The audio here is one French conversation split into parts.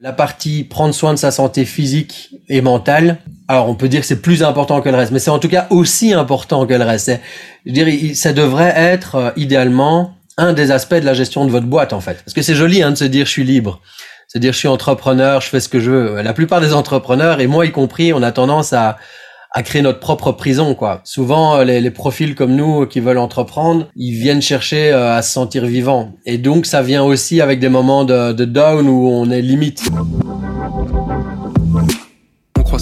La partie prendre soin de sa santé physique et mentale, alors on peut dire que c'est plus important que le reste, mais c'est en tout cas aussi important que le reste. Je dirais, ça devrait être euh, idéalement un des aspects de la gestion de votre boîte en fait. Parce que c'est joli hein, de se dire je suis libre, se dire je suis entrepreneur, je fais ce que je veux. La plupart des entrepreneurs, et moi y compris, on a tendance à à créer notre propre prison quoi. Souvent euh, les, les, profils comme nous qui veulent entreprendre, ils viennent chercher euh, à se sentir vivants et donc ça vient aussi avec des moments de, de down où on est limite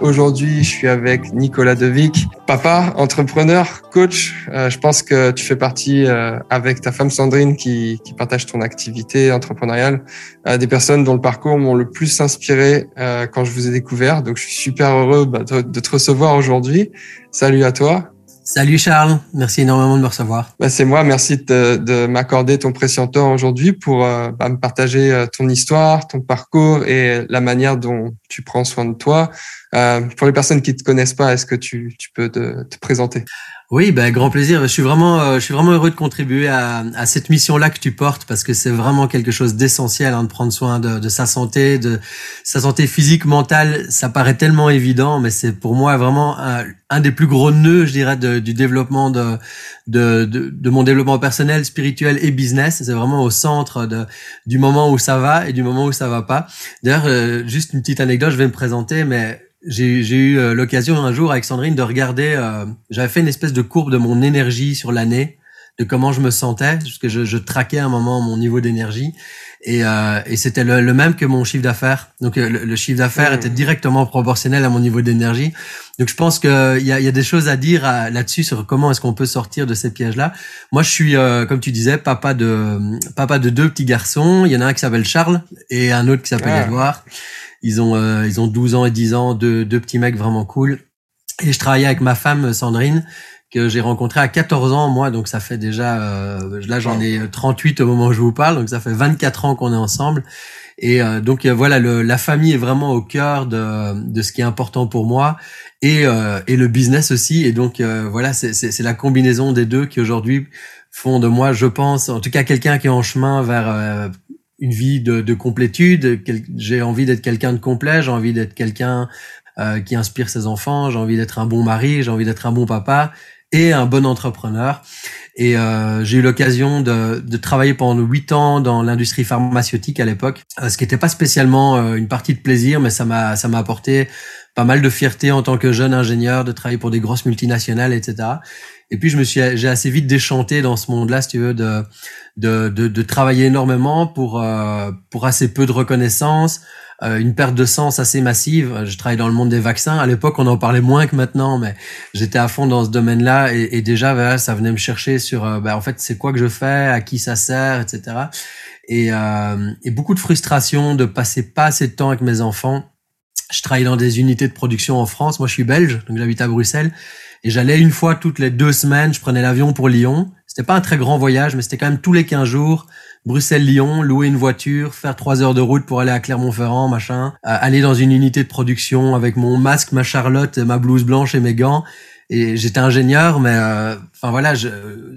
Aujourd'hui, je suis avec Nicolas Devic, papa, entrepreneur, coach. Euh, je pense que tu fais partie, euh, avec ta femme Sandrine, qui, qui partage ton activité entrepreneuriale, euh, des personnes dont le parcours m'ont le plus inspiré quand je vous ai découvert. Donc, je suis super heureux bah, de, de te recevoir aujourd'hui. Salut à toi. Salut Charles, merci énormément de me recevoir. Bah, c'est moi, merci de, de m'accorder ton précieux temps aujourd'hui pour euh, bah, me partager euh, ton histoire, ton parcours et la manière dont tu prends soin de toi. Euh, pour les personnes qui te connaissent pas, est-ce que tu, peux te présenter? Oui, ben grand plaisir. Je suis vraiment, euh, je suis vraiment heureux de contribuer à, à cette mission-là que tu portes parce que c'est vraiment quelque chose d'essentiel hein, de prendre soin de, de, sa santé, de sa santé physique, mentale. Ça paraît tellement évident, mais c'est pour moi vraiment un, un, des plus gros nœuds, je dirais, de, du développement de, de, de, mon développement personnel, spirituel et business. C'est vraiment au centre de, du moment où ça va et du moment où ça va pas. D'ailleurs, euh, juste une petite anecdote, je vais me présenter, mais j'ai eu euh, l'occasion un jour avec Sandrine de regarder, euh, j'avais fait une espèce de courbe de mon énergie sur l'année, de comment je me sentais, parce que je, je traquais à un moment mon niveau d'énergie, et, euh, et c'était le, le, même que mon chiffre d'affaires. Donc euh, le, chiffre d'affaires mmh. était directement proportionnel à mon niveau d'énergie. Donc je pense qu'il y a, y a des choses à dire là-dessus sur comment est-ce qu'on peut sortir de ces pièges-là. Moi je suis, comme tu disais, papa de papa de deux petits garçons. Il y en a un qui s'appelle Charles et un autre qui s'appelle ah. Edouard. Ils ont, euh, ils ont 12 ans et 10 ans, deux, deux petits mecs vraiment cool. Et je travaillais avec ma femme Sandrine, que j'ai rencontrée à 14 ans, moi, donc ça fait déjà, euh, là j'en ai 38 au moment où je vous parle, donc ça fait 24 ans qu'on est ensemble. Et euh, donc voilà, le, la famille est vraiment au cœur de, de ce qui est important pour moi et, et le business aussi. Et donc voilà, c'est la combinaison des deux qui aujourd'hui font de moi, je pense, en tout cas quelqu'un qui est en chemin vers une vie de, de complétude. J'ai envie d'être quelqu'un de complet. J'ai envie d'être quelqu'un euh, qui inspire ses enfants. J'ai envie d'être un bon mari. J'ai envie d'être un bon papa et un bon entrepreneur. Et euh, j'ai eu l'occasion de, de, travailler pendant huit ans dans l'industrie pharmaceutique à l'époque, euh, ce qui n'était pas spécialement euh, une partie de plaisir, mais ça m'a ça m'a apporté pas mal de fierté en tant que jeune ingénieur de travailler pour des grosses multinationales, etc. Et puis je me suis, j'ai assez vite déchanté dans ce monde-là, si tu veux, de de, de, de travailler énormément pour euh, pour assez peu de reconnaissance, euh, une perte de sens assez massive. Je travaille dans le monde des vaccins. À l'époque, on en parlait moins que maintenant, mais j'étais à fond dans ce domaine-là et, déjà, ça venait me chercher sur, euh, bah, en fait, c'est quoi que je fais, à qui ça sert, etc. Et, et beaucoup de frustration de passer pas assez de temps avec mes enfants. Je travaille dans des unités de production en France. Moi, je suis belge, donc j'habite à Bruxelles. Et j'allais une fois toutes les deux semaines, je prenais l'avion pour Lyon. C'était pas un très grand voyage, mais c'était quand même tous les 15 jours. Bruxelles-Lyon, louer une voiture, faire trois heures de route pour aller à Clermont-Ferrand, machin, euh, aller dans une unité de production avec mon masque, ma Charlotte, ma blouse blanche et mes gants, et j'étais ingénieur, mais euh, enfin voilà, je,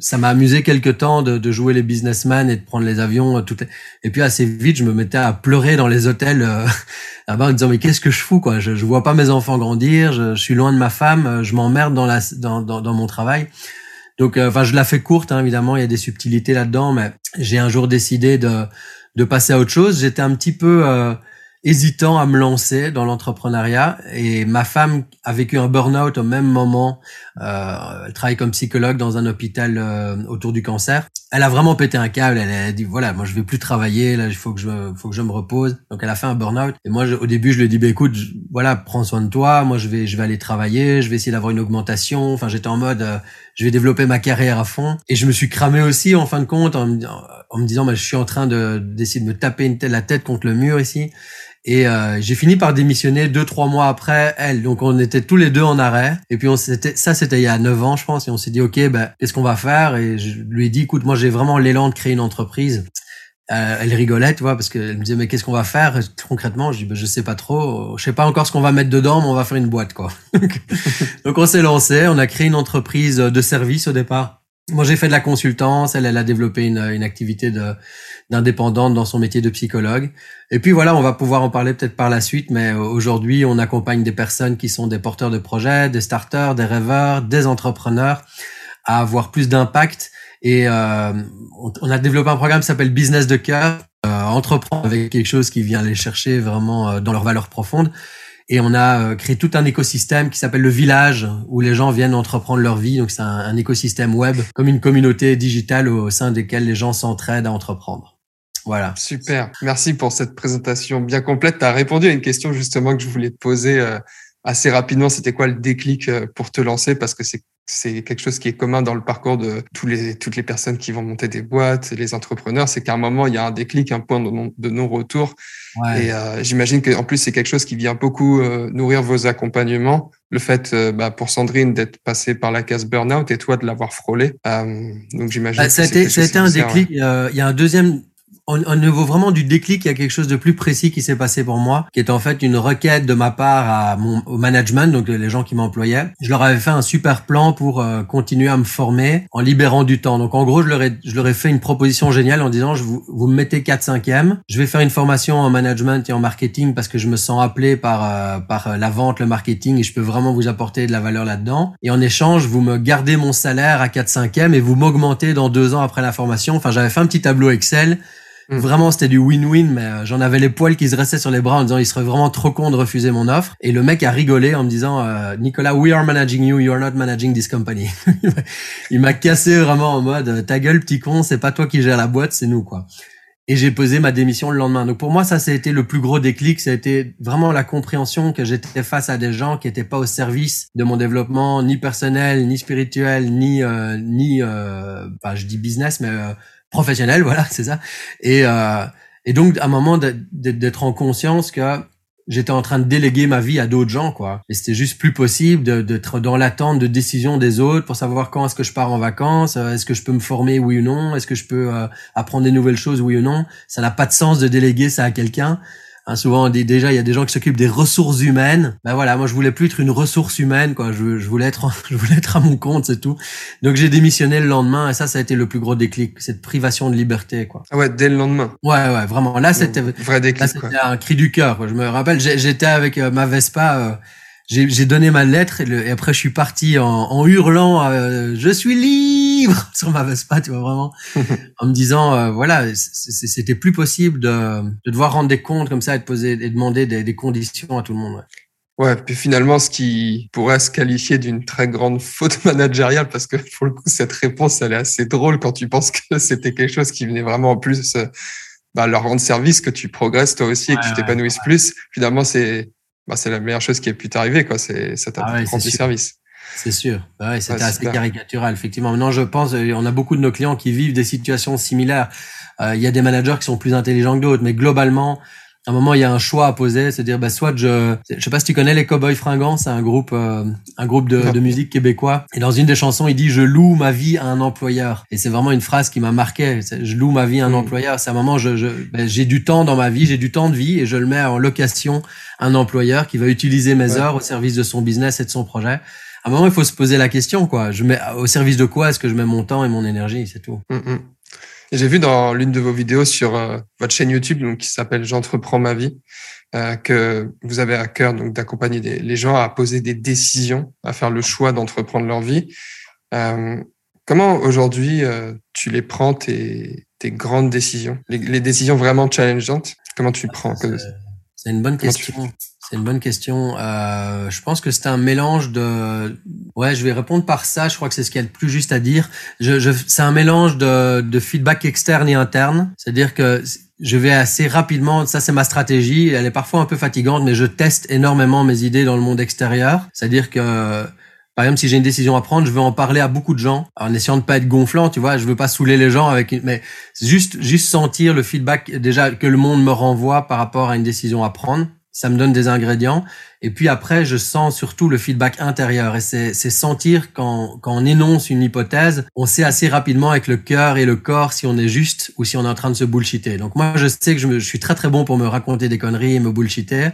ça m'a amusé quelque temps de, de, jouer les businessmen et de prendre les avions. Euh, toutes Et puis assez vite, je me mettais à pleurer dans les hôtels euh, là-bas en disant mais qu'est-ce que je fous quoi? Je, je vois pas mes enfants grandir, je, je suis loin de ma femme, euh, je m'emmerde dans la dans, dans, dans, mon travail. Donc enfin je la fais courte hein, évidemment, il y a des subtilités là-dedans, mais j'ai un jour décidé de de passer à autre chose. J'étais un petit peu hésitant à me lancer dans l'entrepreneuriat et ma femme a vécu un burn-out au même moment. Euh, elle travaille comme psychologue dans un hôpital euh, autour du cancer. Elle a vraiment pété un câble. Elle a dit voilà, moi je vais plus travailler. Là, il faut que je faut que je me repose. Donc elle a fait un burn-out. Et moi, au début, je lui ai dit bah écoute, voilà, prends soin de toi. Moi, je vais je vais aller travailler. Je vais essayer d'avoir une augmentation. Enfin, j'étais en mode euh, je vais développer ma carrière à fond. Et je me suis cramé aussi en fin de compte en en me disant bah, je suis en train de d'essayer de me taper une la tête contre le mur ici. Et euh, j'ai fini par démissionner deux trois mois après elle. Donc on était tous les deux en arrêt. Et puis on s'était ça c'était il y a neuf ans je pense. Et on s'est dit ok ben qu'est-ce qu'on va faire? Et je lui ai dit écoute moi j'ai vraiment l'élan de créer une entreprise. Euh, elle rigolait, tu vois, parce qu'elle me disait mais qu'est-ce qu'on va faire? Concrètement Je dis ben, je sais pas trop, je sais pas encore ce qu'on va mettre dedans, mais on va faire une boîte quoi. Donc on s'est lancé, on a créé une entreprise de service au départ. Moi j'ai fait de la consultance, elle elle a développé une, une activité d'indépendante dans son métier de psychologue. Et puis voilà, on va pouvoir en parler peut-être par la suite, mais aujourd'hui on accompagne des personnes qui sont des porteurs de projets, des starters, des rêveurs, des entrepreneurs à avoir plus d'impact et euh, on, a développé un programme qui s'appelle Business de cœur, euh, entreprendre avec quelque chose qui vient les chercher vraiment euh, dans leurs valeurs profondes. Et on a euh, créé tout un écosystème qui s'appelle le village, où les gens viennent entreprendre leur vie. Donc c'est un, écosystème web, comme une communauté digitale au sein desquelles les gens s'entraident à entreprendre. Voilà. Super. Merci pour cette présentation bien complète. Tu as répondu à une question justement que je voulais te poser assez rapidement. C'était quoi le déclic pour te lancer? Parce que c'est c'est quelque chose qui est commun dans le parcours de tous les, toutes les personnes qui vont monter des boîtes, les entrepreneurs, c'est qu'à un moment, il y a un déclic, un point de non-retour. Et euh, j'imagine qu'en plus, c'est quelque chose qui vient beaucoup euh, nourrir vos accompagnements. Le fait, euh, bah, pour Sandrine, d'être passée par la case burn-out et toi de l'avoir frôlé. donc j'imagine bah, ça a été, ça a été un déclic. Il y a un deuxième au, niveau vraiment du déclic, il y a quelque chose de plus précis qui s'est passé pour moi, qui est en fait une requête de ma part à mon au management, donc les gens qui m'employaient. Je leur avais fait un super plan pour euh, continuer à me former en libérant du temps. Donc en gros, je leur ai, je leur ai fait une proposition géniale en disant, je vous, vous me mettez 4 5 e je vais faire une formation en management et en marketing parce que je me sens appelé par euh, par euh, la vente, le marketing et je peux vraiment vous apporter de la valeur là-dedans. Et en échange, vous me gardez mon salaire à 4 5 e et vous m'augmentez dans deux ans après la formation. Enfin, j'avais fait un petit tableau Excel Mm. Vraiment, c'était du win-win, mais euh, j'en avais les poils qui se restaient sur les bras en disant il serait vraiment trop con de refuser mon offre. Et le mec a rigolé en me disant euh, Nicolas, we are managing you, you are not managing this company. il m'a cassé vraiment en mode ta gueule petit con, c'est pas toi qui gère la boîte, c'est nous quoi. Et j'ai posé ma démission le lendemain. Donc pour moi, ça, ça a été le plus gros déclic. Ça a été vraiment la compréhension que j'étais face à des gens qui étaient pas au service de mon développement, ni personnel, ni spirituel, ni euh, ni, euh, bah, je dis business, mais euh, professionnel, voilà, c'est ça. Et, euh, et donc, à un moment d'être en conscience que j'étais en train de déléguer ma vie à d'autres gens, quoi. Et c'était juste plus possible d'être dans l'attente de décisions des autres pour savoir quand est-ce que je pars en vacances, euh, est-ce que je peux me former, oui ou non, est-ce que je peux euh, apprendre des nouvelles choses, oui ou non. Ça n'a pas de sens de déléguer ça à quelqu'un. Hein, souvent, déjà, il y a des gens qui s'occupent des ressources humaines. Ben voilà, moi, je voulais plus être une ressource humaine, quoi. Je, je voulais être, je voulais être à mon compte, c'est tout. Donc, j'ai démissionné le lendemain, et ça, ça a été le plus gros déclic, cette privation de liberté, quoi. Ah ouais, dès le lendemain. Ouais, ouais, vraiment. Là, c'était vrai déclic. c'était un cri du cœur. Je me rappelle, j'étais avec euh, ma Vespa. Euh, j'ai donné ma lettre et, après je suis parti en, en hurlant euh, je suis libre sur ma Vespa tu vois vraiment en me disant euh, voilà c'était plus possible de, de, devoir rendre des comptes comme ça et de poser et demander des, des conditions à tout le monde ouais. ouais puis finalement ce qui pourrait se qualifier d'une très grande faute managériale parce que pour le coup cette réponse elle est assez drôle quand tu penses que c'était quelque chose qui venait vraiment en plus euh, bah, leur rendre service que tu progresses toi aussi et que tu t'épanouisses plus finalement c'est bah, c'est la meilleure chose qui ait pu t'arriver, quoi. C'est, ça t'a ah service. C'est sûr. Bah ouais, c'était assez caricatural, effectivement. Maintenant, je pense, euh, on a beaucoup de nos clients qui vivent des situations similaires. Euh, il y a des managers qui sont plus intelligents que d'autres, mais globalement, à un moment il y a un choix à poser, c'est dire bah soit je je sais pas si tu connais les Cowboys fringants, c'est un groupe euh, un groupe de, de, musique québécois et dans une des chansons il dit je loue ma vie à un employeur et c'est vraiment une phrase qui m'a marqué, je loue ma vie à un mm. employeur, c'est un moment je, je ben, j'ai du temps dans ma vie, j'ai du temps de vie et je le mets en location à un employeur qui va utiliser mes heures au service de son business et de son projet. À un moment il faut se poser la question quoi, je mets au service de quoi est-ce que je mets mon temps et mon énergie, c'est tout. Mm, mm. J'ai vu dans l'une de vos vidéos sur euh, votre chaîne YouTube, donc qui s'appelle J'entreprends ma vie, euh, que vous avez à cœur donc d'accompagner les gens à poser des décisions, à faire le choix d'entreprendre leur vie. Euh, comment aujourd'hui tu les prends tes, tes grandes décisions, les, décisions vraiment challengeantes? Comment tu prends C'est une bonne question. C'est une bonne question. Euh, je pense que c'est un mélange de. Ouais, je vais répondre par ça. Je crois que c'est ce qu'il y a de plus juste à dire. Je, je... C'est un mélange de, de feedback externe et interne. C'est-à-dire que je vais assez rapidement. Ça, c'est ma stratégie. Elle est parfois un peu fatigante, mais je teste énormément mes idées dans le monde extérieur. C'est-à-dire que Par exemple, si j'ai une décision à prendre, je veux en parler à beaucoup de gens, en essayant de pas être gonflant, tu vois. Je veux pas saouler les gens avec, mais juste juste sentir le feedback déjà que le monde me renvoie par rapport à une décision à prendre. Ça me donne des ingrédients. Et puis après, je sens surtout le feedback intérieur. Et c'est sentir quand, quand on énonce une hypothèse, on sait assez rapidement avec le cœur et le corps si on est juste ou si on est en train de se bullshiter. Donc moi, je sais que je, je suis très très bon pour me raconter des conneries et me bullshiter.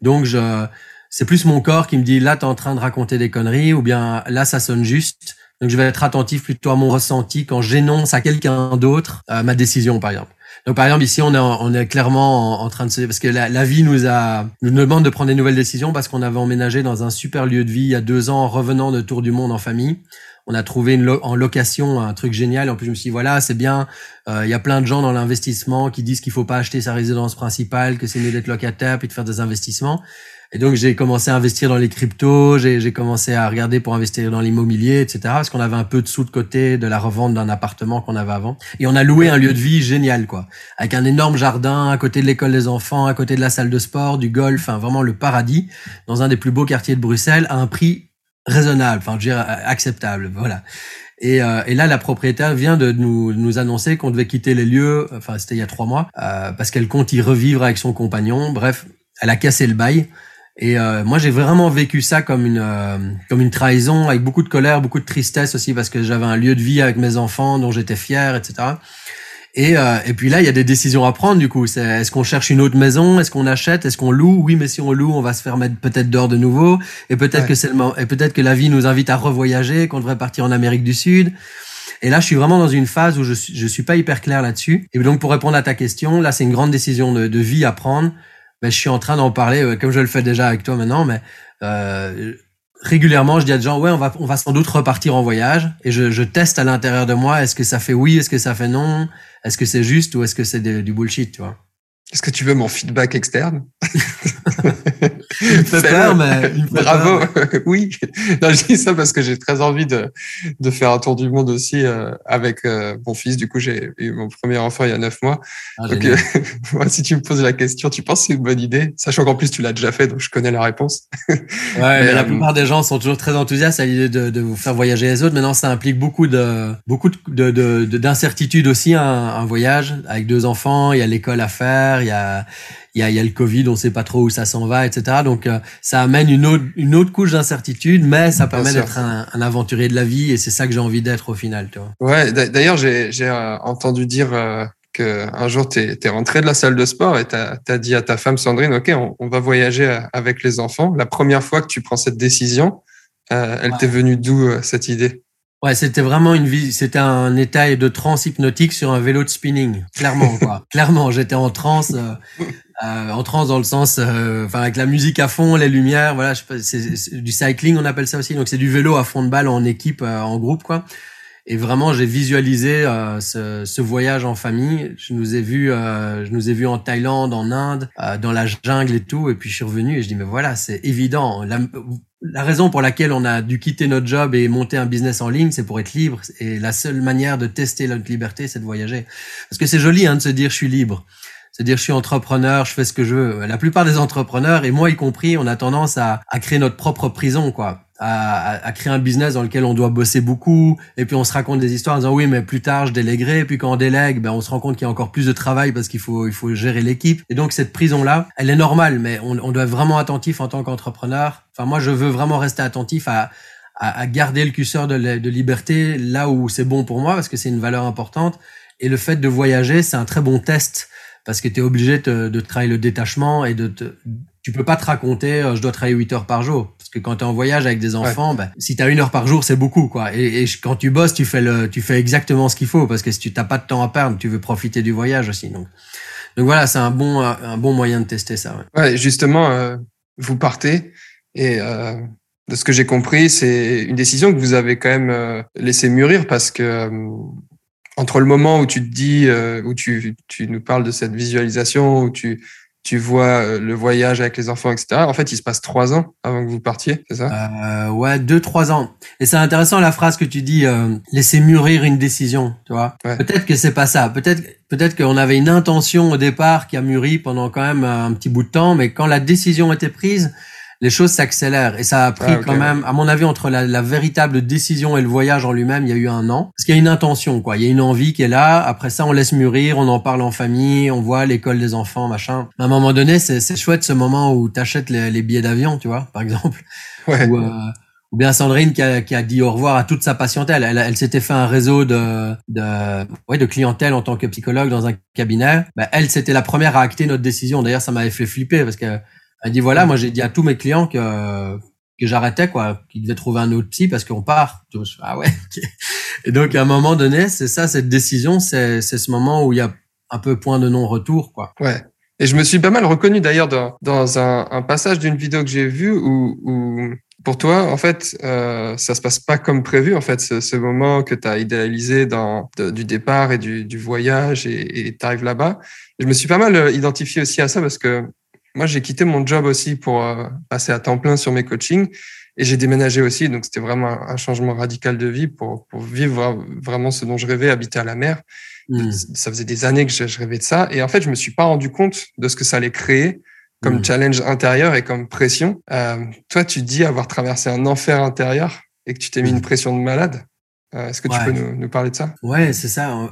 Donc je c'est plus mon corps qui me dit là, tu es en train de raconter des conneries ou bien là, ça sonne juste. Donc, je vais être attentif plutôt à mon ressenti quand j'énonce à quelqu'un d'autre euh, ma décision, par exemple. Donc, par exemple, ici, on est, on est clairement en, train de se... Parce que la, vie nous a nous demande de prendre des nouvelles décisions parce qu'on avait emménagé dans un super lieu de vie il y a deux ans en revenant de tour du monde en famille. On a trouvé une en location un truc génial. En plus, je me suis dit, voilà, c'est bien. Euh, il y a plein de gens dans l'investissement qui disent qu'il faut pas acheter sa résidence principale, que c'est mieux d'être locataire puis de faire des investissements. Et donc j'ai commencé à investir dans les cryptos, j'ai commencé à regarder pour investir dans l'immobilier, etc. Parce qu'on avait un peu de sous de côté de la revente d'un appartement qu'on avait avant. Et on a loué un lieu de vie génial, quoi, avec un énorme jardin à côté de l'école des enfants, à côté de la salle de sport, du golf, enfin vraiment le paradis, dans un des plus beaux quartiers de Bruxelles, à un prix raisonnable, enfin je veux dire acceptable, voilà. Et, euh, et, là, la propriétaire vient de nous, nous annoncer qu'on devait quitter les lieux, enfin c'était il y a trois mois, euh, parce qu'elle compte y revivre avec son compagnon. Bref, elle a cassé le bail. Et euh, moi, j'ai vraiment vécu ça comme une euh, comme une trahison, avec beaucoup de colère, beaucoup de tristesse aussi, parce que j'avais un lieu de vie avec mes enfants dont j'étais fier, etc. Et, euh, et puis là, il y a des décisions à prendre du coup. C'est est-ce qu'on cherche une autre maison, est-ce qu'on achète, est-ce qu'on loue? Oui, mais si on loue, on va se faire mettre peut-être dehors de nouveau, et peut-être que c'est le et peut-être que la vie nous invite à revoyager, qu'on devrait partir en Amérique du Sud. Et là, je suis vraiment dans une phase où je suis, je suis pas hyper clair là-dessus. Et donc, pour répondre à ta question, là, c'est une grande décision de, de vie à prendre ben, je suis en train d'en parler, euh, comme je le fais déjà avec toi maintenant, mais euh, régulièrement, je dis à des gens, ouais, on va, on va sans doute repartir en voyage, et je, je teste à l'intérieur de moi, est-ce que ça fait oui, est-ce que ça fait non, est-ce que c'est juste ou est-ce que c'est du bullshit, tu vois. Est-ce que tu veux mon feedback externe? fait peur, mais bravo. oui, non, je dis ça parce que j'ai très envie de de faire un tour du monde aussi euh, avec euh, mon fils. Du coup, j'ai eu mon premier enfant il y a neuf mois. Ah, donc, euh, moi, si tu me poses la question, tu penses que c'est une bonne idée, sachant qu'en plus tu l'as déjà fait, donc je connais la réponse. ouais, mais, la plupart des gens sont toujours très enthousiastes à l'idée de, de vous faire voyager les autres. Maintenant, ça implique beaucoup de beaucoup de d'incertitudes aussi un, un voyage avec deux enfants. Il y a l'école à faire il y a il y a, il y a le Covid, on sait pas trop où ça s'en va, etc. Donc euh, ça amène une autre une autre couche d'incertitude, mais ça permet d'être un, un, aventurier de la vie et c'est ça que j'ai envie d'être au final, tu vois. Ouais, d'ailleurs j'ai euh, entendu dire euh, que un jour tu es, rentré de la salle de sport et tu as, dit à ta femme Sandrine, ok, on, on, va voyager avec les enfants. La première fois que tu prends cette décision, elle t'est venue d'où cette idée? Ouais, c'était vraiment une vie, c'était un état de transe hypnotique sur un vélo de spinning, clairement quoi. clairement, j'étais en transe, euh, euh, en dans le sens, euh, enfin avec la musique à fond, les lumières, voilà, c'est du cycling, on appelle ça aussi. Donc c'est du vélo à fond de balle en équipe, en groupe quoi. Et vraiment, j'ai visualisé ce, ce, voyage en famille. Je nous ai vus, je nous ai vus en Thaïlande, en Inde, dans la jungle et tout. Et puis je suis revenu et je dis mais voilà, c'est évident. La, la raison pour laquelle on a dû quitter notre job et monter un business en ligne, c'est pour être libre. Et la seule manière de tester notre liberté, c'est de voyager. Parce que c'est joli hein, de se dire je suis libre. Se dire je suis entrepreneur, je fais ce que je veux. La plupart des entrepreneurs, et moi y compris, on a tendance à, à créer notre propre prison, quoi. À, créer un business dans lequel on doit bosser beaucoup et puis on se raconte des histoires en disant oui mais plus tard je déléguerai et puis quand on délègue ben on se rend compte qu'il y a encore plus de travail parce qu'il faut il faut gérer l'équipe. Et donc cette prison là elle est normale mais on, on doit être vraiment attentif en tant qu'entrepreneur. Enfin moi je veux vraiment rester attentif à à, garder le curseur de, de liberté là où c'est bon pour moi parce que c'est une valeur importante. Et le fait de voyager c'est un très bon test parce que tu es obligé de, de travailler le détachement et de te, tu peux pas te raconter euh, je dois travailler 8 heures par jour. Parce que quand tu es en voyage avec des enfants ben, si tu as une heure par jour c'est beaucoup quoi. Et, et, quand tu bosses tu fais le tu fais exactement ce qu'il faut parce que si tu t'as pas de temps à perdre tu veux profiter du voyage aussi donc. Donc voilà c'est un bon un bon moyen de tester ça ouais, ouais justement euh, vous partez et euh, de ce que j'ai compris c'est une décision que vous avez quand même euh, laissé mûrir parce que entre le moment où tu te dis où tu tu nous parles de cette visualisation où tu tu vois euh, le voyage avec les enfants, etc. En fait, il se passe trois ans avant que vous partiez, c'est ça? Euh, Ouais, deux, trois ans. Et c'est intéressant la phrase que tu dis, euh, laisser mûrir une décision, tu vois? Peut-être que c'est pas ça. Peut-être, peut-être qu'on avait une intention au départ qui a mûri pendant quand même un petit bout de temps, mais quand la décision était prise, les choses s'accélèrent. Et ça a pris Ah, quand même, à mon avis, entre la, la véritable décision et le voyage en lui-même, il y a eu un an. Parce qu'il y a une intention, quoi. Il y a une envie qui est là. Après ça, on laisse mûrir, on en parle en famille, on voit l'école des enfants, machin. À un moment donné, c'est chouette ce moment où t'achètes les, les billets d'avion, tu vois, par exemple. Ouais. Ou, euh, ou bien Sandrine qui a, qui a dit au revoir à toute sa patientèle. Elle, elle s'était fait un réseau de, de, ouais, de clientèle en tant que psychologue dans un cabinet. Bah, elle, c'était la première à acter notre décision. D'ailleurs, ça m'avait fait flipper parce que elle dit voilà, moi j'ai dit à tous mes clients que que j'arrêtais quoi, qu'ils devaient trouver un autre psy parce qu'on part. Ah ouais. Et donc à un moment donné, c'est ça cette décision, c'est c'est ce moment où il y a un peu point de non-retour quoi. Ouais. Et je me suis pas mal reconnu d'ailleurs dans, dans un, un passage d'une vidéo que j'ai vue où, où pour toi, en fait, euh, ça se passe pas comme prévu. En fait, ce, ce moment que tu as idéalisé dans, de- du départ et du, du voyage et tu arrives là-bas. Je me suis pas mal euh, identifié aussi à ça parce que moi, j'ai quitté mon job aussi pour euh, passer à temps plein sur mes coachings et j'ai déménagé aussi. Donc, c'était vraiment un, changement radical de vie pour, pour vivre vraiment ce dont je rêvais, habiter à la mer. Hmm. Ça faisait des années que je, rêvais de ça. Et en fait, je me suis pas rendu compte de ce que ça allait créer comme Mm. challenge intérieur et comme pression. Euh, toi, tu dis avoir traversé un enfer intérieur et que tu t'es mis Mm. une pression de malade. Euh, Est-ce que tu peux nous, nous parler de ça? Ouais, c'est ça.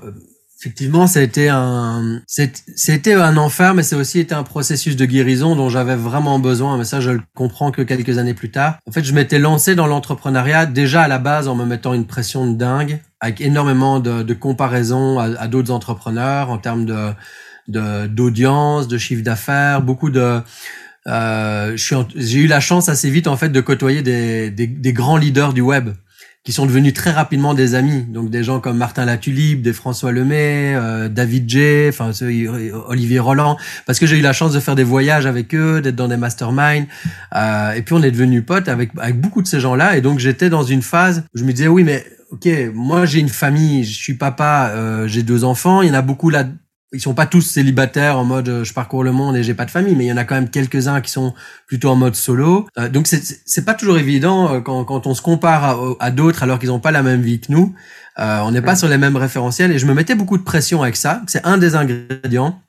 Effectivement, ça a été un, c'était un enfer, mais c'est aussi été un processus de guérison dont j'avais vraiment besoin. Mais ça, je le comprends que quelques années plus tard. En fait, je m'étais lancé dans l'entrepreneuriat déjà à la base en me mettant une pression de dingue, avec énormément de, de comparaisons à, d'autres entrepreneurs en termes de d'audience, de, chiffre d'affaires, beaucoup de euh, j'ai eu la chance assez vite en fait de côtoyer des, des, des grands leaders du web qui sont devenus très rapidement des amis. Donc des gens comme Martin Latulipe, des François Lemay, euh, David J, enfin ceux- Olivier Roland, parce que j'ai eu la chance de faire des voyages avec eux, d'être dans des masterminds. Euh, et puis on est devenus potes avec avec beaucoup de ces gens-là. Et donc j'étais dans une phase où je me disais oui mais ok moi j'ai une famille, je suis papa, euh, j'ai deux enfants, il y en a beaucoup là ils sont pas tous célibataires en mode euh, je parcours le monde et j'ai pas de famille, mais il y en a quand même quelques-uns qui sont plutôt en mode solo. Euh, donc c'est c'est pas toujours évident euh, quand quand on se compare à, à d'autres alors qu'ils ont pas la même vie que nous. Euh, on n'est pas sur les mêmes référentiels et je me mettais beaucoup de pression avec ça. C'est un des ingrédients.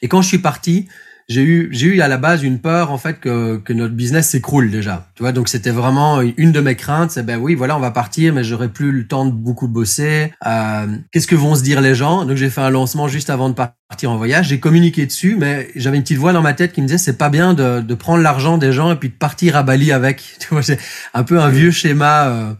Et quand je suis parti, j'ai eu j'ai eu à la base une peur en fait que que notre business s'écroule déjà. Tu vois, donc c'était vraiment une de mes craintes, c'est ben oui, voilà, on va partir mais j'aurai plus le temps de beaucoup bosser. Euh, qu'est-ce que vont se dire les gens? Donc j'ai fait un lancement juste avant de partir en voyage, j'ai communiqué dessus mais j'avais une petite voix dans ma tête qui me disait c'est pas bien de de prendre l'argent des gens et puis de partir à Bali avec. Tu vois, c'est un peu un vieux schéma euh,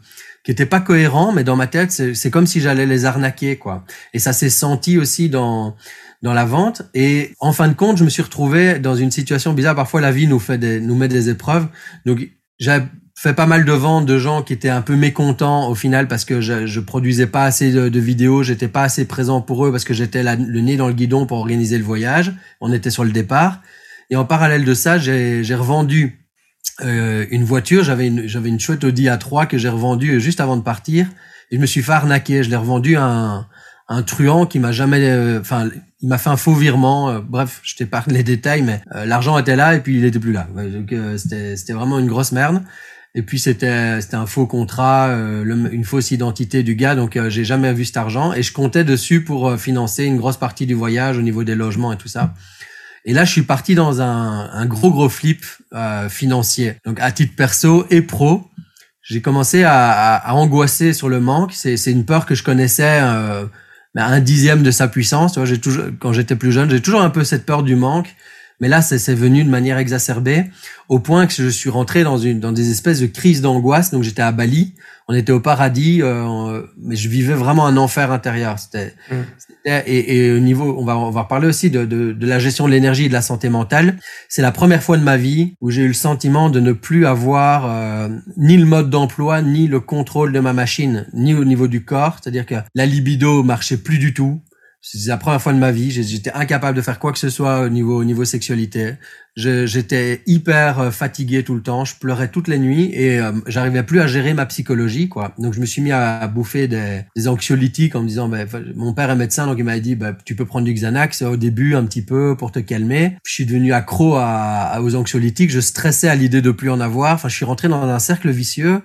qui était pas cohérent mais dans ma tête c'est comme si j'allais les arnaquer quoi. Et ça s'est senti aussi dans dans la vente. Et en fin de compte, je me suis retrouvé dans une situation bizarre. Parfois, la vie nous fait des, nous met des épreuves. Donc, j'ai fait pas mal de ventes de gens qui étaient un peu mécontents au final parce que je, je produisais pas assez de, vidéos, j'étais pas assez présent pour eux parce que j'étais le nez dans le guidon pour organiser le voyage. On était sur le départ. Et en parallèle de ça, j'ai revendu euh, une voiture. J'avais une, j'avais une chouette Audi A3 que j'ai revendue juste avant de partir. Et je me suis fait. Je l'ai revendu à un, un truand qui m'a jamais, euh, enfin, il m'a fait un faux virement. euh, bref, je t'épargne les détails, mais euh, l'argent était là et puis il était plus là. C'était, vraiment une grosse merde. Et puis c'était, c'était un faux contrat, une fausse identité du gars. Donc j'ai jamais vu cet argent et je comptais dessus pour financer une grosse partie du voyage au niveau des logements et tout ça. Et là, je suis parti dans un, gros gros flip financier. Donc à titre perso et pro, j'ai commencé à, angoisser sur le manque. C'est, une peur que je connaissais un dixième de sa puissance. Tu vois, j'ai toujours, quand j'étais plus jeune, j'ai toujours un peu cette peur du manque. Mais là, c'est, c'est venu de manière exacerbée, au point que je suis rentré dans une, dans des espèces de crises d'angoisse. Donc j'étais à Bali, on était au paradis, euh, mais je vivais vraiment un enfer intérieur. C'était, Mm. c'était- et, et au niveau, on va, on va reparler aussi de, de, de la gestion de l'énergie et de la santé mentale. C'est la première fois de ma vie où j'ai eu le sentiment de ne plus avoir euh, ni le mode d'emploi, ni le contrôle de ma machine, ni au niveau du corps. C'est-à-dire que la libido marchait plus du tout. C'est la première fois de ma vie. J'étais incapable de faire quoi que ce soit au niveau, au niveau sexualité. J'étais hyper euh, fatigué tout le temps. Je pleurais toutes les nuits et euh, j'arrivais plus à gérer ma psychologie, quoi. Donc je me suis mis à, bouffer des, anxiolytiques en me disant, ben, mon père est médecin, donc il m'avait dit, ben, tu peux prendre du Xanax au début un petit peu pour te calmer. Je suis devenu accro aux anxiolytiques. Je stressais à l'idée de plus en avoir. Enfin, je suis rentré dans un cercle vicieux.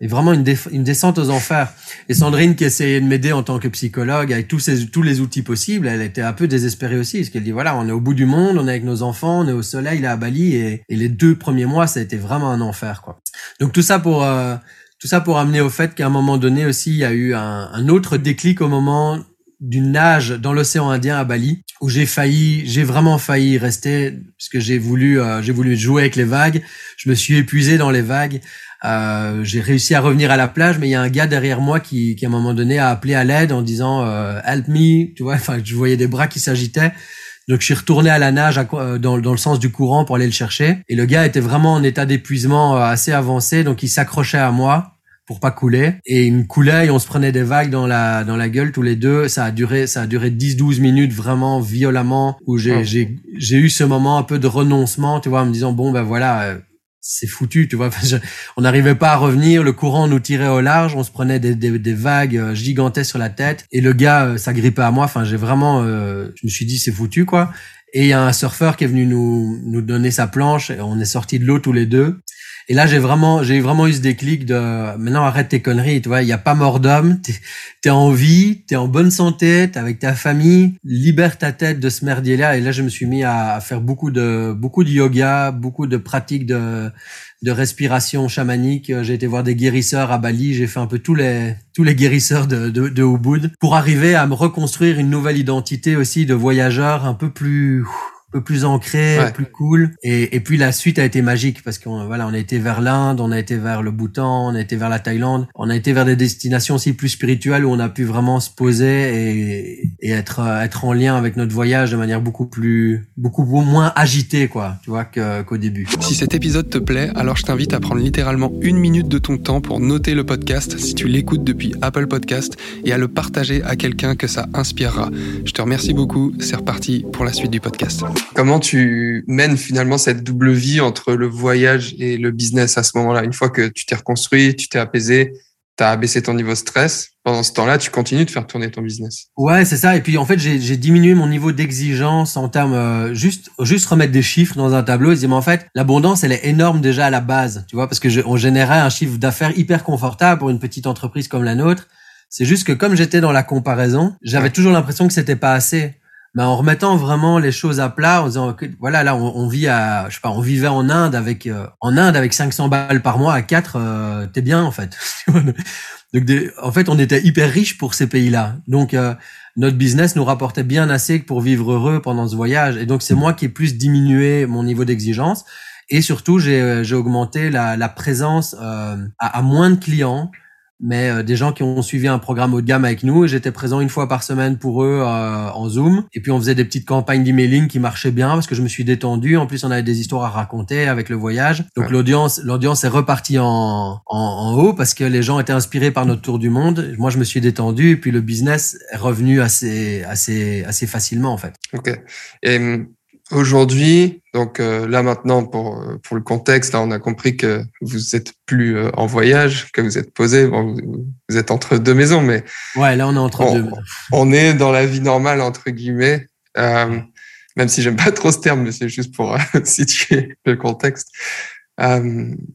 et vraiment une, descente aux enfers. Et Sandrine qui essayait de m'aider en tant que psychologue avec tous tous les outils possibles, elle était un peu désespérée aussi parce qu'elle dit voilà, on est au bout du monde, on est avec nos enfants, on est au soleil là à Bali et, les deux premiers mois ça a été vraiment un enfer quoi. Donc tout ça pour euh, tout ça pour amener au fait qu'à un moment donné aussi il y a eu un, un autre déclic au moment d'une nage dans l'océan Indien à Bali où j'ai failli, j'ai vraiment failli rester parce que j'ai voulu, euh, j'ai voulu jouer avec les vagues. Je me suis épuisé dans les vagues. Euh, j'ai réussi à revenir à la plage, mais il y a un gars derrière moi qui, qui à un moment donné a appelé à l'aide en disant euh, "Help me", tu vois. Enfin, je voyais des bras qui s'agitaient. Donc je suis retourné à la nage euh, dans, dans, le sens du courant pour aller le chercher. Et le gars était vraiment en état d'épuisement assez avancé, donc il s'accrochait à moi pour pas couler et il me coulait et on se prenait des vagues dans la dans la gueule tous les deux ça a duré ça a duré 10 12 minutes vraiment violemment où j'ai oh. j'ai j'ai eu ce moment un peu de renoncement tu vois en me disant bon ben voilà euh, c'est foutu, tu vois. on n'arrivait pas à revenir, le courant nous tirait au large, on se prenait des, vagues euh, gigantesques sur la tête, et le gars euh, s'agrippait à moi. Enfin, j'ai vraiment, je me suis dit c'est foutu quoi. Et il y a un surfeur qui est venu nous donner sa planche, on est sortis de l'eau tous les deux. Et là, j'ai vraiment, j'ai vraiment eu ce déclic de maintenant arrête tes conneries, tu vois, il y a pas mort d'homme, t'es es en vie, t'es en bonne santé, t'es avec ta famille, libère ta tête de ce merdier-là. Et là, je me suis mis à, faire beaucoup de beaucoup de yoga, beaucoup de pratiques de de respiration chamanique. J'ai été voir des guérisseurs à Bali. J'ai fait un peu tous les tous les guérisseurs de, de, de Ubud pour arriver à me reconstruire une nouvelle identité aussi de voyageur un peu plus peu plus ancré, plus cool. Et, et, puis la suite a été magique parce qu'on voilà, on a été vers l'Inde, on a été vers le Bhoutan, on a été vers la Thaïlande, on a été vers des destinations aussi plus spirituelles où on a pu vraiment se poser et, et être être en lien avec notre voyage de manière beaucoup plus beaucoup moins agitée quoi, tu vois qu'au début. Si cet épisode te plaît, alors je t'invite à prendre littéralement une minute de ton temps pour noter le podcast si tu l'écoutes depuis Apple Podcast et à le partager à quelqu'un que ça inspirera. Je te remercie beaucoup, c'est reparti pour la suite du podcast. Comment tu mènes finalement cette double vie entre le voyage et le business à ce moment-là? Une fois que tu t'es reconstruit, tu t'es apaisé, tu as abaissé ton niveau de stress, pendant ce temps-là, tu continues de faire tourner ton business. Ouais, c'est ça. Et puis en fait, j'ai diminué mon niveau d'exigence en termes euh, juste juste remettre des chiffres dans un tableau et dire mais en fait, l'abondance elle est énorme déjà à la base, tu vois, parce que je, on générait un chiffre d'affaires hyper confortable pour une petite entreprise comme la nôtre. C'est juste que comme j'étais dans la comparaison, j'avais toujours l'impression que c'était pas assez mais en remettant vraiment les choses à plat, en disant que voilà là on, vit à je sais pas on vivait en Inde avec euh, en Inde avec 500 balles par mois à 4 euh, t'es bien en fait. Donc en fait on était hyper riche pour ces pays-là. Donc euh, notre business nous rapportait bien assez pour vivre heureux pendant ce voyage et donc c'est moi qui ai plus diminué mon niveau d'exigence et surtout j'ai j'ai augmenté la, la présence à, à moins de clients mais euh, des gens qui ont suivi un programme haut de gamme avec nous. J'étais présent une fois par semaine pour eux euh, en Zoom. Et puis on faisait des petites campagnes d'emailing qui marchaient bien parce que je me suis détendu. En plus, on avait des histoires à raconter avec le voyage. Donc l'audience, l'audience est repartie en, en, en, haut parce que les gens étaient inspirés par notre tour du monde. Moi, je me suis détendu et puis le business est revenu assez, assez, assez facilement en fait. Ok. Et Aujourd'hui, donc euh, là maintenant pour euh, pour le contexte, là on a compris que vous êtes plus euh, en voyage, que vous êtes posé, bon, vous, êtes entre deux maisons, mais ouais là on est entre deux. On est dans la vie normale entre guillemets, euh, même si j'aime pas trop ce terme, mais c'est juste pour situer le contexte.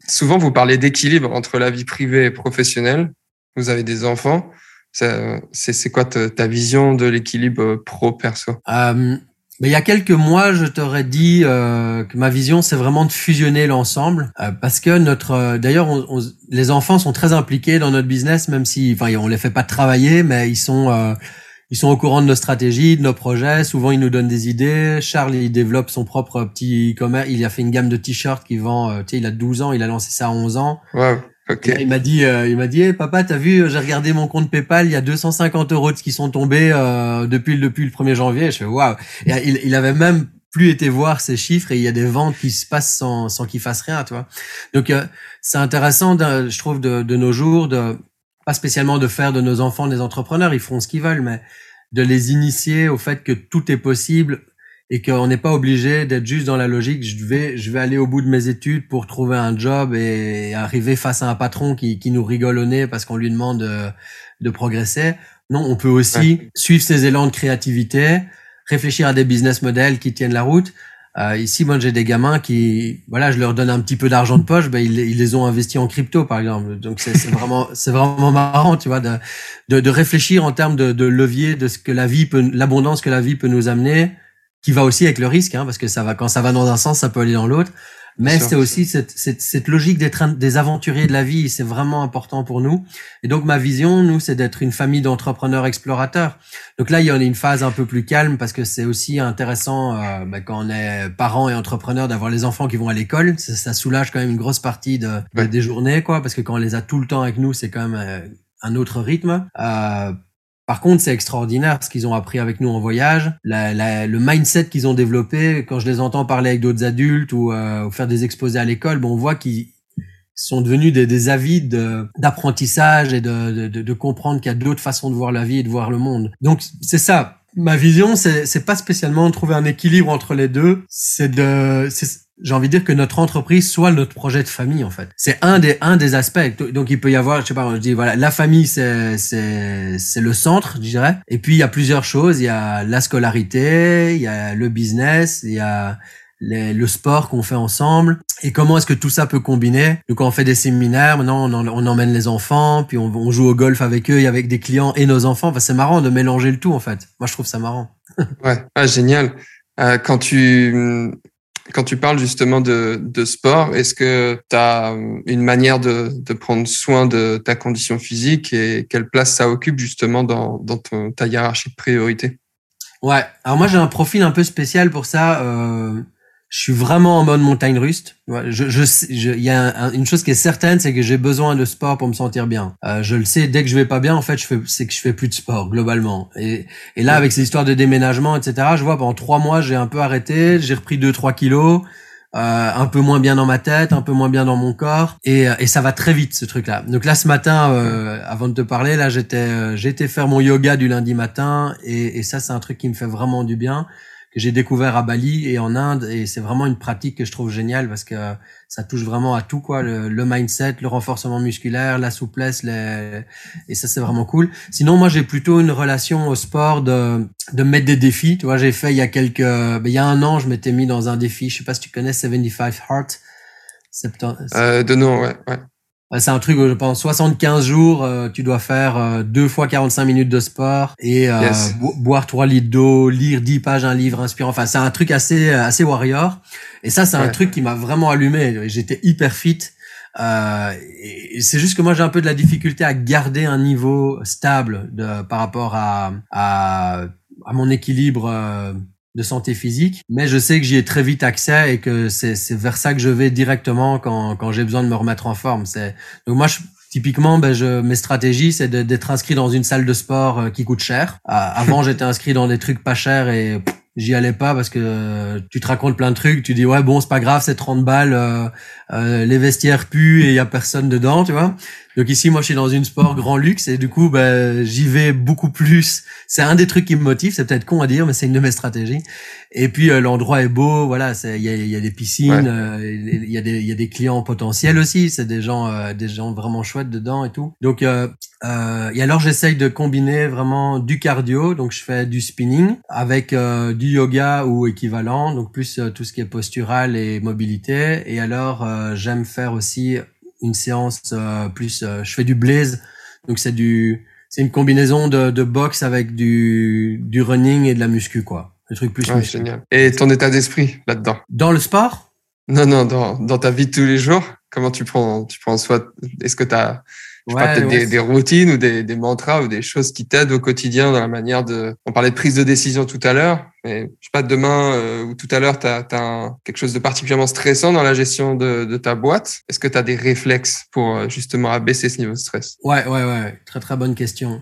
souvent vous parlez d'équilibre entre la vie privée et professionnelle. Vous avez des enfants. C'est quoi ta, ta vision de l'équilibre pro perso mais il y a quelques mois, je t'aurais dit euh, que ma vision, c'est vraiment de fusionner l'ensemble, euh, parce que notre, euh, d'ailleurs, on, les enfants sont très impliqués dans notre business, même si, enfin, on les fait pas travailler, mais ils sont, euh, ils sont au courant de nos stratégies, de nos projets. Souvent, ils nous donnent des idées. Charles, il développe son propre petit commerce. Il a fait une gamme de t-shirts qui vend. tu sais, il a 12 ans, il a lancé ça à 11 ans. Ouais il m'a dit, euh, il m'a dit, hey, papa, t'as vu, j'ai regardé mon compte PayPal, il y a 250 euros qui sont tombés euh, depuis depuis le 1er janvier. je fais waouh. Il, il avait même plus été voir ces chiffres et il y a des ventes qui se passent sans sans qu'il fasse rien, tu vois. Donc euh, c'est intéressant, je trouve, de, de nos jours, de pas spécialement de faire de nos enfants des entrepreneurs, ils font ce qu'ils veulent, mais de les initier au fait que tout est possible et qu'on n'est pas obligé d'être juste dans la logique je vais je vais aller au bout de mes études pour trouver un job et arriver face à un patron qui, qui nous rigole au nez parce qu'on lui demande de, de, progresser. Non on peut aussi suivre ses élans de créativité réfléchir à des business models qui tiennent la route. Euh, ici, moi, j'ai des gamins qui, voilà, je leur donne un petit peu d'argent de poche, ben ils, ils, les ont investis en crypto, par exemple. Donc c'est vraiment, c'est vraiment marrant, tu vois, de, de, de réfléchir en termes de, de, levier de ce que la vie peut, l'abondance que la vie peut nous amener, qui va aussi avec le risque, hein, parce que ça va, quand ça va dans un sens, ça peut aller dans l'autre. Mais c'est aussi cette, cette, cette logique d'être des aventuriers de la vie, c'est vraiment important pour nous. Et donc ma vision, nous, c'est d'être une famille d'entrepreneurs explorateurs. Donc là, il y en a une phase un peu plus calme parce que c'est aussi intéressant euh, bah, quand on est parents et entrepreneurs d'avoir les enfants qui vont à l'école. Ça, ça, soulage quand même une grosse partie de, des journées, quoi, parce que quand on les a tout le temps avec nous, c'est quand même euh, un autre rythme. Euh, par contre, c'est extraordinaire ce qu'ils ont appris avec nous en voyage, le mindset qu'ils ont développé. Quand je les entends parler avec d'autres adultes ou, euh, faire des exposés à l'école, bon, on voit qu'ils sont devenus des, des avides d'apprentissage et de, de comprendre qu'il y a d'autres façons de voir la vie et de voir le monde. Donc, c'est ça. Ma vision, c'est, pas spécialement trouver un équilibre entre les deux. C'est de, j'ai envie de dire que notre entreprise soit notre projet de famille en fait. C'est un des un des aspects. Donc il peut y avoir, je sais pas, je dis voilà, la famille c'est c'est c'est le centre, je dirais. Et puis il y a plusieurs choses. Il y a la scolarité, il y a le business, il y a le sport qu'on fait ensemble et comment est-ce que tout ça peut combiner. Donc quand on fait des séminaires, maintenant on, emmène les enfants, puis on, joue au golf avec eux et avec des clients et nos enfants. Enfin, c'est marrant de mélanger le tout en fait. Moi je trouve ça marrant. ouais, ah, génial. Euh, quand tu quand tu parles justement de, de sport, est-ce que tu as une manière de, de, prendre soin de ta condition physique et quelle place ça occupe justement dans, dans ton, ta hiérarchie de priorité? Ouais, alors moi j'ai un profil un peu spécial pour ça. Euh, je suis vraiment en mode montagne russe. Je, je, il y a une chose qui est certaine, c'est que j'ai besoin de sport pour me sentir bien. Euh, je le sais, dès que je vais pas bien, en fait, je fais, c'est que je fais plus de sport globalement. Et, et là, avec ces histoires de déménagement, etc., je vois pendant trois mois, j'ai un peu arrêté, j'ai repris deux trois kilos. Euh, un peu moins bien dans ma tête, un peu moins bien dans mon corps, et, et ça va très vite ce truc-là. Donc là, ce matin, euh, avant de te parler, là, j'étais, euh, j'étais faire mon yoga du lundi matin, et, et ça, c'est un truc qui me fait vraiment du bien j'ai découvert à Bali et en Inde et c'est vraiment une pratique que je trouve géniale parce que ça touche vraiment à tout quoi. Le, le mindset le renforcement musculaire la souplesse les... et ça c'est vraiment cool. Sinon moi j'ai plutôt une relation au sport de de mettre des défis. Tu vois j'ai fait il y a quelques ben, il y a un an je m'étais mis dans un défi. Je sais pas si tu connais 75 Heart euh, de nom ouais ouais c'est un truc, je pense, 75 jours, euh, tu dois faire euh, deux fois 45 minutes de sport et euh, boire 3 litres d'eau, lire 10 pages un livre inspirant. Enfin, c'est un truc assez assez warrior. Et ça, c'est un truc qui m'a vraiment allumé. J'étais hyper fit. et c'est juste que moi, j'ai un peu de la difficulté à garder un niveau stable de, par rapport à, à, à mon équilibre de santé physique, mais je sais que j'y ai très vite accès et que c'est vers ça que je vais directement quand, quand j'ai besoin de me remettre en forme. C'est donc moi je, typiquement ben je mes stratégies c'est d'être inscrit dans une salle de sport euh, qui coûte cher. avant j'étais inscrit dans des trucs pas chers et j'y allais pas parce que euh, tu te racontes plein de trucs, tu dis ouais bon c'est pas grave, c'est 30 balles, euh, euh, les vestiaires puent et il y a personne dedans, tu vois. Donc ici moi je suis dans une sport grand luxe et du coup ben j'y vais beaucoup plus. C'est un des trucs qui me motive, c'est peut-être con à dire mais c'est une de mes stratégies. Et puis l'endroit est beau, voilà, il y a, y a des piscines, il y a des il y a des clients potentiels aussi, c'est des gens des gens vraiment chouettes dedans et tout. Donc euh, et alors j'essaye de combiner vraiment du cardio, donc je fais du spinning avec du yoga ou équivalent, donc plus euh, tout ce qui est postural et mobilité. Et alors, euh, j'aime faire aussi une séance euh, plus, je fais du blaze, donc c'est du, c'est une combinaison de, de boxe avec du, du running et de la muscu, quoi. Le truc plus muscu. Génial. Et ton état d'esprit là-dedans? Dans le sport? Non, non, dans, dans ta vie de tous les jours. Comment tu prends, tu prends soin? Est-ce que tu as je ouais, peut-être des, des, routines ou des, des, mantras ou des choses qui t'aident au quotidien dans la manière de. On parlait de prise de décision tout à l'heure, mais je sais pas, demain euh, ou tout à l'heure, tu as, quelque chose de particulièrement stressant dans la gestion de, de ta boîte. Est-ce que tu as des réflexes pour euh, justement abaisser ce niveau de stress? Ouais, ouais, ouais. Très, très bonne question.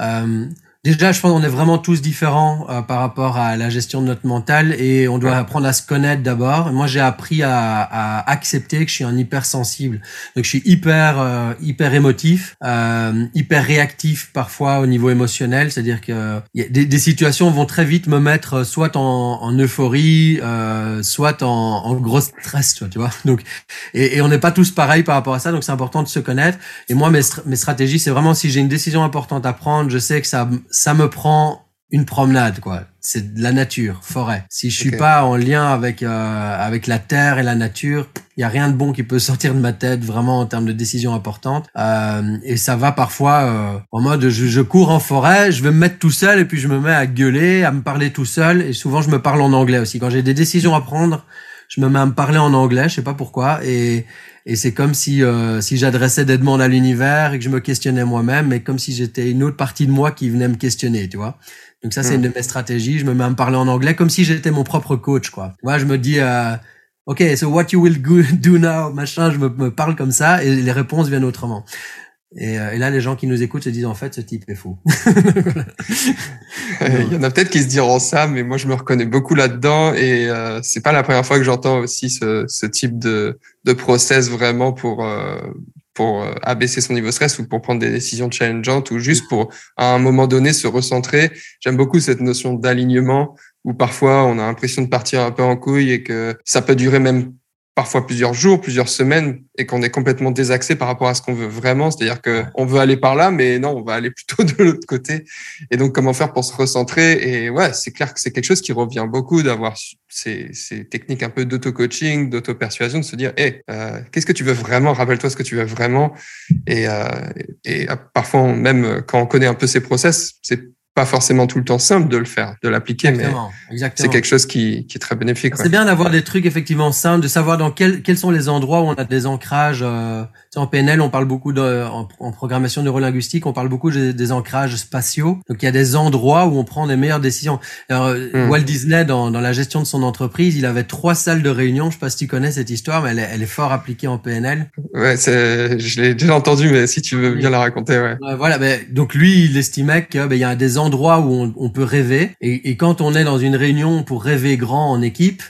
Euh, Déjà, je pense qu'on est vraiment tous différents euh, par rapport à la gestion de notre mental et on doit apprendre à se connaître d'abord. Moi, j'ai appris à, à, accepter que je suis un hypersensible. Donc, je suis hyper euh, hyper émotif, euh, hyper réactif parfois au niveau émotionnel. C'est-à-dire que y a des, des, situations vont très vite me mettre soit en, en euphorie, euh, soit en, en, gros stress, tu vois. Donc, et, et on n'est pas tous pareils par rapport à ça. Donc, c'est important de se connaître. Et moi, mes, mes stratégies, c'est vraiment si j'ai une décision importante à prendre, je sais que ça ça me prend une promenade, quoi. C'est de la nature, forêt. Si je suis pas en lien avec euh, avec la terre et la nature, il y a rien de bon qui peut sortir de ma tête, vraiment en termes de décisions importantes. Euh, et ça va parfois euh, en mode je, je, cours en forêt, je vais me mettre tout seul et puis je me mets à gueuler, à me parler tout seul. Et souvent je me parle en anglais aussi. Quand j'ai des décisions à prendre, je me mets à me parler en anglais, je sais pas pourquoi. Et et c'est comme si euh, si j'adressais des demandes à l'univers et que je me questionnais moi-même, mais comme si j'étais une autre partie de moi qui venait me questionner, tu vois. Donc ça, c'est hmm. une de mes stratégies. Je me mets à me parler en anglais comme si j'étais mon propre coach, quoi. Moi, je me dis, euh, OK, so what you will do now, machin, je me, me, parle comme ça et les réponses viennent autrement. Et, euh, et, là, les gens qui nous écoutent se disent en fait, ce type est fou. Il y en a peut-être qui se diront ça, mais moi, je me reconnais beaucoup là-dedans et euh, c'est pas la première fois que j'entends aussi ce, ce, type de, de process vraiment pour euh, pour euh, abaisser son niveau de stress ou pour prendre des décisions challengeantes ou juste pour à un moment donné se recentrer. J'aime beaucoup cette notion d'alignement où parfois on a l'impression de partir un peu en couille et que ça peut durer même parfois plusieurs jours, plusieurs semaines, et qu'on est complètement désaxé par rapport à ce qu'on veut vraiment. C'est-à-dire que on veut aller par là, mais non, on va aller plutôt de l'autre côté. Et donc, comment faire pour se recentrer? Et ouais, c'est clair que c'est quelque chose qui revient beaucoup d'avoir ces, ces, techniques un peu d'auto-coaching, d'auto-persuasion, de se dire, hé, euh, qu'est-ce que tu veux vraiment? Rappelle-toi ce que tu veux vraiment. Et, euh, et parfois, même quand on connaît un peu ces process, c'est pas forcément tout le temps simple de le faire, de l'appliquer, mais c'est quelque chose qui, qui est très bénéfique. C'est bien d'avoir des trucs effectivement simples, de savoir dans quel, quels sont les endroits où on a des ancrages. Euh, en PNL, on parle beaucoup de, en, programmation neurolinguistique, on parle beaucoup des, ancrages spatiaux. Donc il y a des endroits où on prend des meilleures décisions. Alors, euh, hmm. Walt Disney, dans, dans la gestion de son entreprise, il avait trois salles de réunion. Je sais pas si tu connais cette histoire, mais elle est, elle est fort appliquée en PNL. Ouais, je l'ai déjà entendu, mais si tu veux bien la raconter, ouais. voilà, ben, donc lui, il estimait qu'il ben, y a des endroits où on, peut rêver, et, quand on est dans une réunion pour rêver grand en équipe,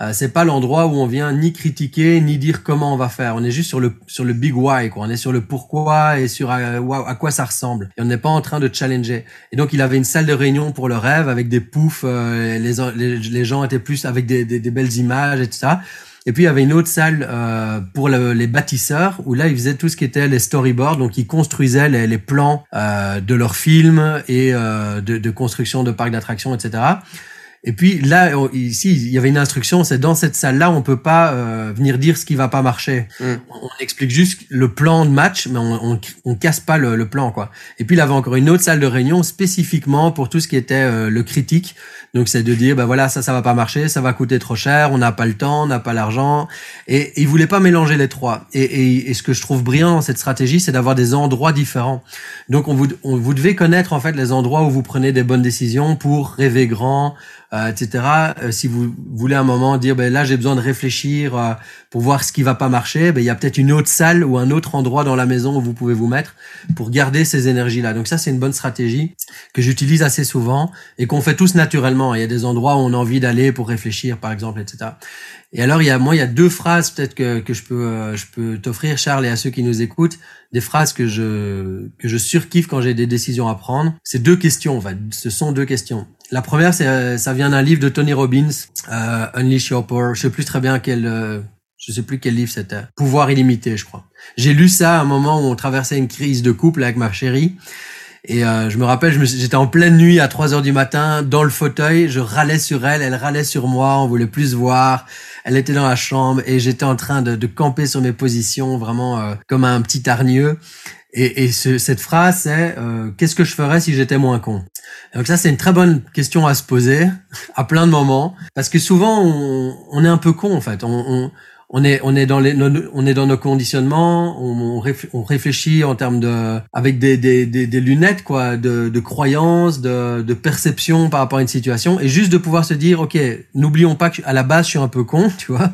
euh, c'est pas l'endroit où on vient ni critiquer ni dire comment on va faire. On est juste sur le sur le big why quoi. On est sur le pourquoi et sur à, euh, à quoi ça ressemble. Et on n'est pas en train de challenger. Et donc il avait une salle de réunion pour le rêve avec des poufs. Euh, les, les, gens étaient plus avec des, des, des belles images et tout ça. Et puis il y avait une autre salle euh, pour les bâtisseurs où là ils faisaient tout ce qui était les storyboards, donc ils construisaient les, les plans euh, de leurs films et euh, de, de, construction de parcs d'attractions, etc. Et puis là, ici, il y avait une instruction, c'est dans cette salle-là, on peut pas euh, venir dire ce qui va pas marcher. Mm. On explique juste le plan de match, mais on, on, on casse pas le, le, plan, quoi. Et puis il avait encore une autre salle de réunion spécifiquement pour tout ce qui était euh, le critique. Donc c'est de dire, ben voilà, ça, ça va pas marcher, ça va coûter trop cher, on n'a pas le temps, on n'a pas l'argent. Et, il voulait pas mélanger les trois. Et, et, et, ce que je trouve brillant dans cette stratégie, c'est d'avoir des endroits différents. Donc on vous, on, vous devez connaître en fait les endroits où vous prenez des bonnes décisions pour rêver grand, euh, etc. Euh, si vous voulez un moment dire, ben là j'ai besoin de réfléchir euh, pour voir ce qui va pas marcher, ben il y a peut-être une autre salle ou un autre endroit dans la maison où vous pouvez vous mettre pour garder ces énergies-là. Donc ça c'est une bonne stratégie que j'utilise assez souvent et qu'on fait tous naturellement. Il y a des endroits où on a envie d'aller pour réfléchir, par exemple, etc. Et alors, il y a, moi, il y a deux phrases peut-être que, que je peux, euh, je peux t'offrir, Charles, et à ceux qui nous écoutent, des phrases que je, que je surkiffe quand j'ai des décisions à prendre. C'est deux questions, en fait. Ce sont deux questions. La première, c'est, euh, ça vient d'un livre de Tony Robbins, euh, Unleash Your Power. Je sais plus très bien quel, euh, je sais plus quel livre c'était. Pouvoir illimité, je crois. J'ai lu ça à un moment où on traversait une crise de couple avec ma chérie. Et euh, je me rappelle, j'étais en pleine nuit à 3 heures du matin dans le fauteuil, je râlais sur elle, elle râlait sur moi, on voulait plus se voir. Elle était dans la chambre et j'étais en train de, camper sur mes positions, vraiment euh, comme un petit hargneux. Et, et ce, cette phrase, c'est euh, qu'est-ce que je ferais si j'étais moins con? Donc ça, c'est une très bonne question à se poser à plein de moments, parce que souvent on, est un peu con en fait. On est on est dans les on est dans nos conditionnements on, réfléchit en termes de avec des des, des, lunettes quoi de, de croyances de, de perception par rapport à une situation et juste de pouvoir se dire ok n'oublions pas qu'à la base je suis un peu con tu vois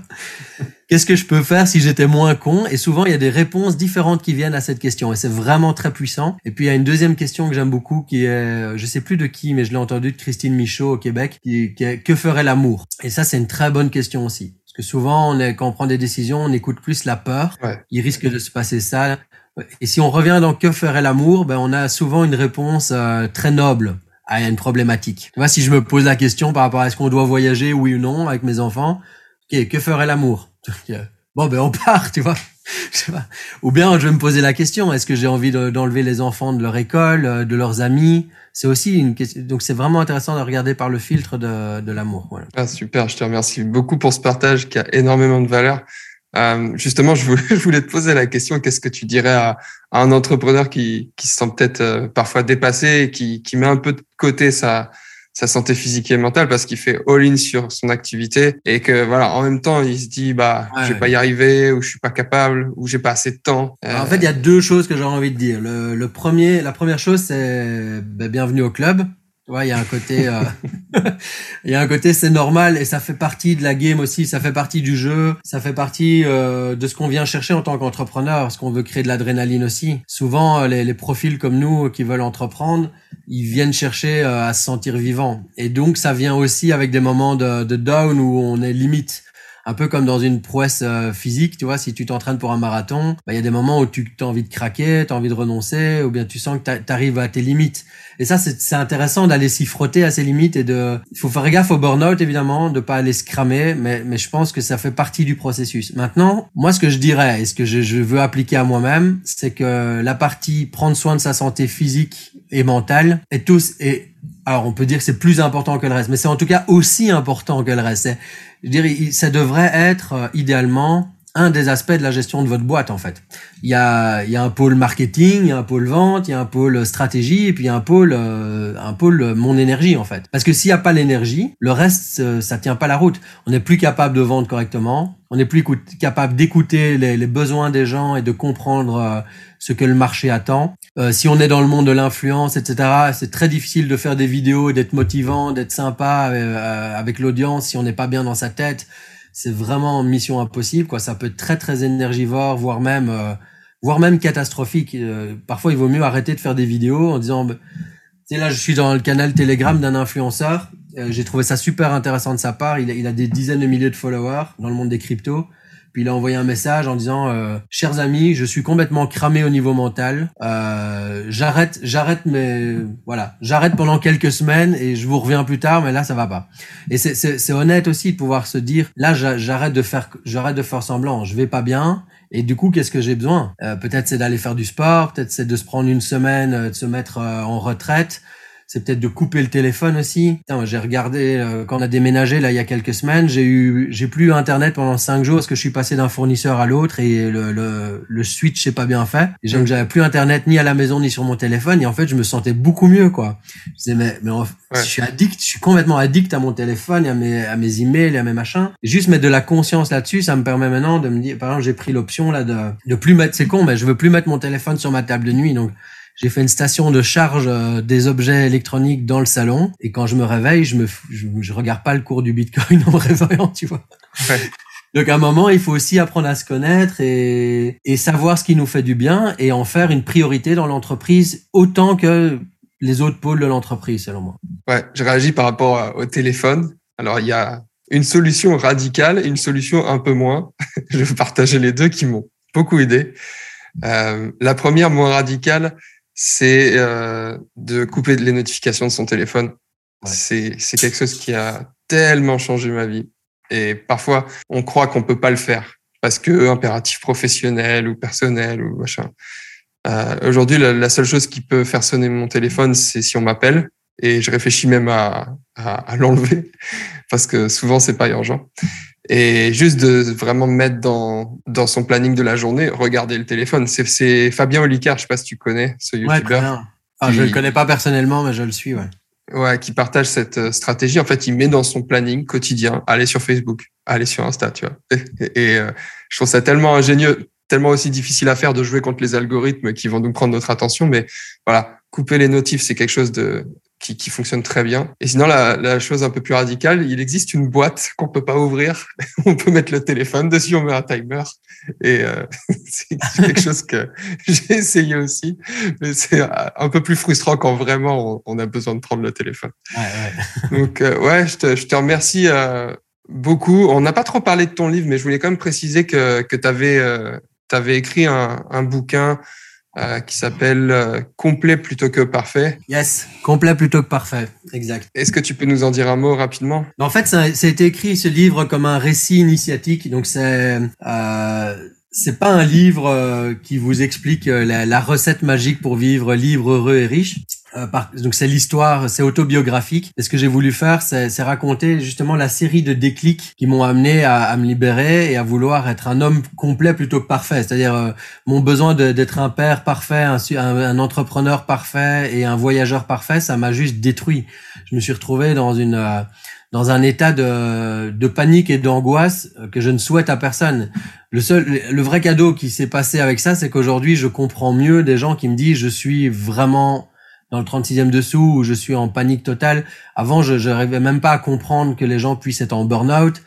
qu'est-ce que je peux faire si j'étais moins con? Et souvent, il y a des réponses différentes qui viennent à cette question, et c'est vraiment très puissant. Et puis, il y a une deuxième question que j'aime beaucoup, qui est, je sais plus de qui, mais je l'ai entendu de Christine Michaud au Québec, qui, qui est que ferait l'amour? Et ça, c'est une très bonne question aussi. Parce que souvent, on est, quand on prend des décisions, on écoute plus la peur. Il risque de se passer ça. Et si on revient dans que ferait l'amour, ben on a souvent une réponse euh, très noble à une problématique. Tu vois, si je me pose la question par rapport à est-ce qu'on doit voyager, oui ou non, avec mes enfants, ok, que ferait l'amour? bon ben on part, tu vois. Ou bien je vais me poser la question est-ce que j'ai envie d'enlever les enfants de leur école, euh, de leurs amis? C'est aussi une question. Donc c'est vraiment intéressant de regarder par le filtre de, de l'amour. Voilà. Ah, super, je te remercie beaucoup pour ce partage qui a énormément de valeur. Euh, justement, je voulais, je voulais, te poser la question qu'est-ce que tu dirais à, un entrepreneur qui, qui se sent peut-être euh, parfois dépassé et qui, qui met un peu de côté sa, sa santé physique et mentale parce qu'il fait all-in sur son activité et que voilà en même temps il se dit bah je vais pas y arriver ou je suis pas capable ou j'ai pas assez de temps. en fait il y a deux choses que j'ai envie de dire. Le, le, premier la première chose c'est ben, bienvenue au club. Ouais, il y a un côté, euh, il y a un côté, c'est normal et ça fait partie de la game aussi, ça fait partie du jeu, ça fait partie euh, de ce qu'on vient chercher en tant qu'entrepreneur, parce qu'on veut créer de l'adrénaline aussi. Souvent, euh, les, profils comme nous qui veulent entreprendre, ils viennent chercher à se sentir vivants. Et donc, ça vient aussi avec des moments de, de down où on est limite un peu comme dans une prouesse euh, physique, tu vois, si tu t'entraînes pour un marathon, bah, il y a des moments où tu as envie de craquer, tu as envie de renoncer, ou bien tu sens que tu arrives à tes limites. Et ça, c'est intéressant d'aller s'y frotter à ses limites et de... Il faut faire gaffe au burn-out, évidemment, de pas aller se cramer, mais, mais je pense que ça fait partie du processus. Maintenant, moi, ce que je dirais, et ce que je, je veux appliquer à moi-même, c'est que la partie prendre soin de sa santé physique et mentale est tous... Et, alors, on peut dire que c'est plus important que le reste, mais c'est en tout cas aussi important que le reste. Je dirais, ça devrait être euh, idéalement un des aspects de la gestion de votre boîte en fait. Il y a, y a un pôle marketing, il y a un pôle vente, il y a un pôle stratégie et puis il y a un pôle euh, un pôle euh, mon énergie en fait. Parce que s'il n'y a pas l'énergie, le reste ça tient pas la route. On n'est plus capable de vendre correctement, on n'est plus capable d'écouter les, les, besoins des gens et de comprendre ce que le marché attend. Euh, si on est dans le monde de l'influence, etc., c'est très difficile de faire des vidéos, d'être motivant, d'être sympa euh, avec l'audience si on n'est pas bien dans sa tête. C'est vraiment mission impossible. Quoi. Ça peut être très très énergivore, voire même euh, voire même catastrophique. parfois, il vaut mieux arrêter de faire des vidéos en disant, tu sais là, je suis dans le canal Telegram d'un influenceur. J'ai trouvé ça super intéressant de sa part. Il a, il a des dizaines de milliers de followers dans le monde des cryptos. Puis il a envoyé un message en disant euh, chers amis, je suis complètement cramé au niveau mental. Euh, j'arrête, j'arrête, mais voilà, j'arrête pendant quelques semaines et je vous reviens plus tard. Mais là, ça va pas. Et c'est honnête aussi de pouvoir se dire là, j'arrête de faire, j'arrête de faire semblant. Je vais pas bien. Et du coup, qu'est-ce que j'ai besoin? Euh, Peut-être c'est d'aller faire du sport, peut-être c'est de se prendre une semaine, euh, de se mettre en retraite c'est peut-être de couper le téléphone aussi. J'ai regardé euh, quand on a déménagé là il y a quelques semaines, j'ai eu j'ai plus internet pendant cinq jours parce que je suis passé d'un fournisseur à l'autre et le, le, le switch n'est pas bien fait. Et j'avais plus internet ni à la maison ni sur mon téléphone et en fait je me sentais beaucoup mieux quoi. Je disais mais mais je suis addict, je suis complètement addict à mon téléphone et à mes à mes emails et à mes machins. Et juste mettre de la conscience là-dessus, ça me permet maintenant de me dire par exemple j'ai pris l'option là de de plus mettre c'est con mais je veux plus mettre mon téléphone sur ma table de nuit donc j'ai fait une station de charge euh, des objets électroniques dans le salon et quand je me réveille, je me je, regarde pas le cours du Bitcoin en me réveillant, tu vois. Donc à un moment, il faut aussi apprendre à se connaître et, et savoir ce qui nous fait du bien et en faire une priorité dans l'entreprise autant que les autres pôles de l'entreprise, selon moi. Ouais, je réagis par rapport au téléphone. Alors il y a une solution radicale et une solution un peu moins. je vais partager les deux qui m'ont beaucoup aidé. Euh, la première moins radicale, c'est euh, de couper les notifications de son téléphone. C'est quelque chose qui a tellement changé ma vie. Et parfois, on croit qu'on peut pas le faire parce que impératif professionnel ou personnel ou machin. Euh, Aujourd'hui, la, la, seule chose qui peut faire sonner mon téléphone, c'est si on m'appelle. Et je réfléchis même à, à, à l'enlever parce que souvent c'est pas urgent. Et juste de vraiment mettre dans, dans son planning de la journée, regarder le téléphone. C'est Fabien Olicard, je sais pas si tu connais ce youtubeur. ah, je le connais pas personnellement, mais je le suis, ouais. Ouais, qui partage cette euh, stratégie. En fait, il met dans son planning quotidien, aller sur Facebook, aller sur Insta, tu vois. Et, euh, je trouve ça tellement ingénieux, tellement aussi difficile à faire de jouer contre les algorithmes qui vont nous prendre notre attention. Mais voilà, couper les notifs, c'est quelque chose de qui, qui, fonctionne très bien. Et sinon, la, la, chose un peu plus radicale, il existe une boîte qu'on peut pas ouvrir. on peut mettre le téléphone dessus, on met un timer. Et euh, c'est quelque chose que j'ai essayé aussi, mais c'est un peu plus frustrant quand vraiment on, a besoin de prendre le téléphone. Ouais, ouais. Donc euh, ouais, je te, je te remercie euh, beaucoup. On n'a pas trop parlé de ton livre, mais je voulais quand même préciser que, que tu avais, euh, avais écrit un, un bouquin euh, qui s'appelle euh, Complet plutôt que parfait. Yes, complet plutôt que parfait, exact. Est-ce que tu peux nous en dire un mot rapidement? En fait, ça, ça, a été écrit ce livre comme un récit initiatique, donc c'est euh, c'est pas un livre euh, qui vous explique euh, la, la, recette magique pour vivre libre, heureux et riche. Euh, donc c'est l'histoire, c'est autobiographique. Et ce que j'ai voulu faire, c'est raconter justement la série de déclics qui m'ont amené à, à, me libérer et à vouloir être un homme complet plutôt que parfait. C'est-à-dire mon besoin d'être un père parfait, un, un, entrepreneur parfait et un voyageur parfait, ça m'a juste détruit. Je me suis retrouvé dans une dans un état de, de panique et d'angoisse que je ne souhaite à personne. Le seul, le vrai cadeau qui s'est passé avec ça, c'est qu'aujourd'hui, je comprends mieux des gens qui me disent je suis vraiment dans le 36e dessous ou je suis en panique totale. Avant, je n'arrivais même pas à comprendre que les gens puissent être en burn-out.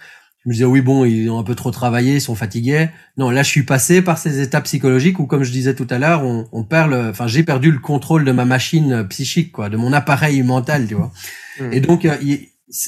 Je me disais oui bon ils ont un peu trop travaillé, ils sont fatigués. Non là je suis passé par ces étapes psychologiques où comme je disais tout à l'heure on, on, perd le, enfin j'ai perdu le contrôle de ma machine psychique quoi, de mon appareil mental tu vois. Mmh. Et donc euh,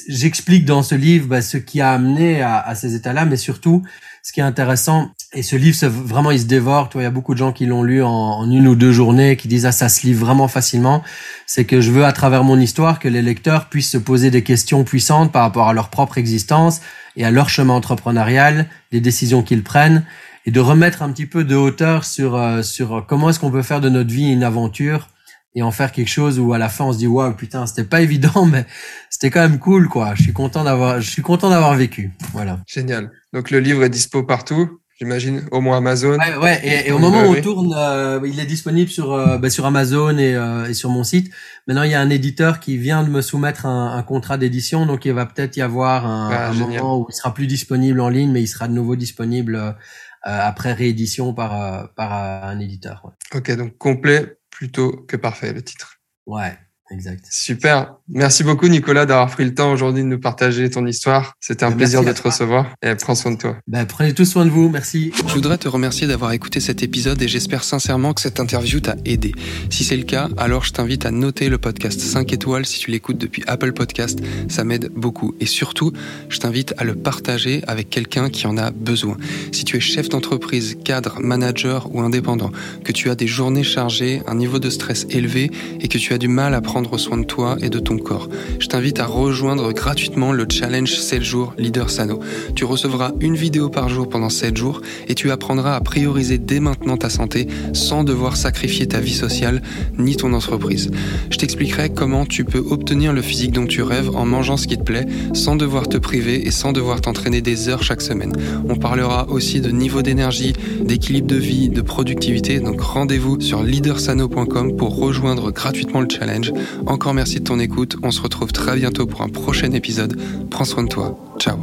j'explique dans ce livre bah, ce qui a amené à, à ces états-là, mais surtout ce qui est intéressant. Et ce livre, vraiment, il se dévore. Toi, il y a beaucoup de gens qui l'ont lu en, une ou deux journées, qui disent ah ça se lit vraiment facilement. C'est que je veux à travers mon histoire que les lecteurs puissent se poser des questions puissantes par rapport à leur propre existence et à leur chemin entrepreneurial, les décisions qu'ils prennent, et de remettre un petit peu de hauteur sur euh, sur comment est-ce qu'on peut faire de notre vie une aventure et en faire quelque chose où à la fin on se dit waouh putain c'était pas évident mais c'était quand même cool quoi je suis content d'avoir je suis content d'avoir vécu voilà génial donc le livre est dispo partout j'imagine au moins Amazon. Ouais, ouais et, au moment où on tourne euh, il est disponible sur euh, bah, sur Amazon et, euh, et, sur mon site. Maintenant il y a un éditeur qui vient de me soumettre un, un contrat d'édition donc il va peut-être y avoir un, ah, un moment où il sera plus disponible en ligne mais il sera de nouveau disponible après réédition par par un éditeur ouais. ok donc complet plutôt que parfait, le titre. Ouais, exact. Super. Merci beaucoup, Nicolas, d'avoir pris le temps aujourd'hui de nous partager ton histoire. C'était un plaisir de te recevoir et prends soin de toi. Ben, prenez tout soin de vous. Merci. Je voudrais te remercier d'avoir écouté cet épisode et j'espère sincèrement que cette interview t'a aidé. Si c'est le cas, alors je t'invite à noter le podcast 5 étoiles si tu l'écoutes depuis Apple Podcast. Ça m'aide beaucoup. Et surtout, je t'invite à le partager avec quelqu'un qui en a besoin. Si tu es chef d'entreprise, cadre, manager ou indépendant, que tu as des journées chargées, un niveau de stress élevé et que tu as du mal à prendre soin de toi et de ton corps, je t'invite à rejoindre gratuitement le challenge 7 jours Leader Sano. Tu recevras une vidéo par jour pendant 7 jours et tu apprendras à prioriser dès maintenant ta santé sans devoir sacrifier ta vie sociale ni ton entreprise. Je t'expliquerai comment tu peux obtenir le physique dont tu rêves en mangeant ce qui te plaît sans devoir te priver et sans devoir t'entraîner des heures chaque semaine. On parlera aussi de niveau d'énergie, d'équilibre de vie, de productivité. Donc rendez-vous sur leadersano.com pour rejoindre gratuitement le challenge. Encore merci de ton écoute. On se retrouve très bientôt pour un prochain épisode. Prends soin de toi. Ciao.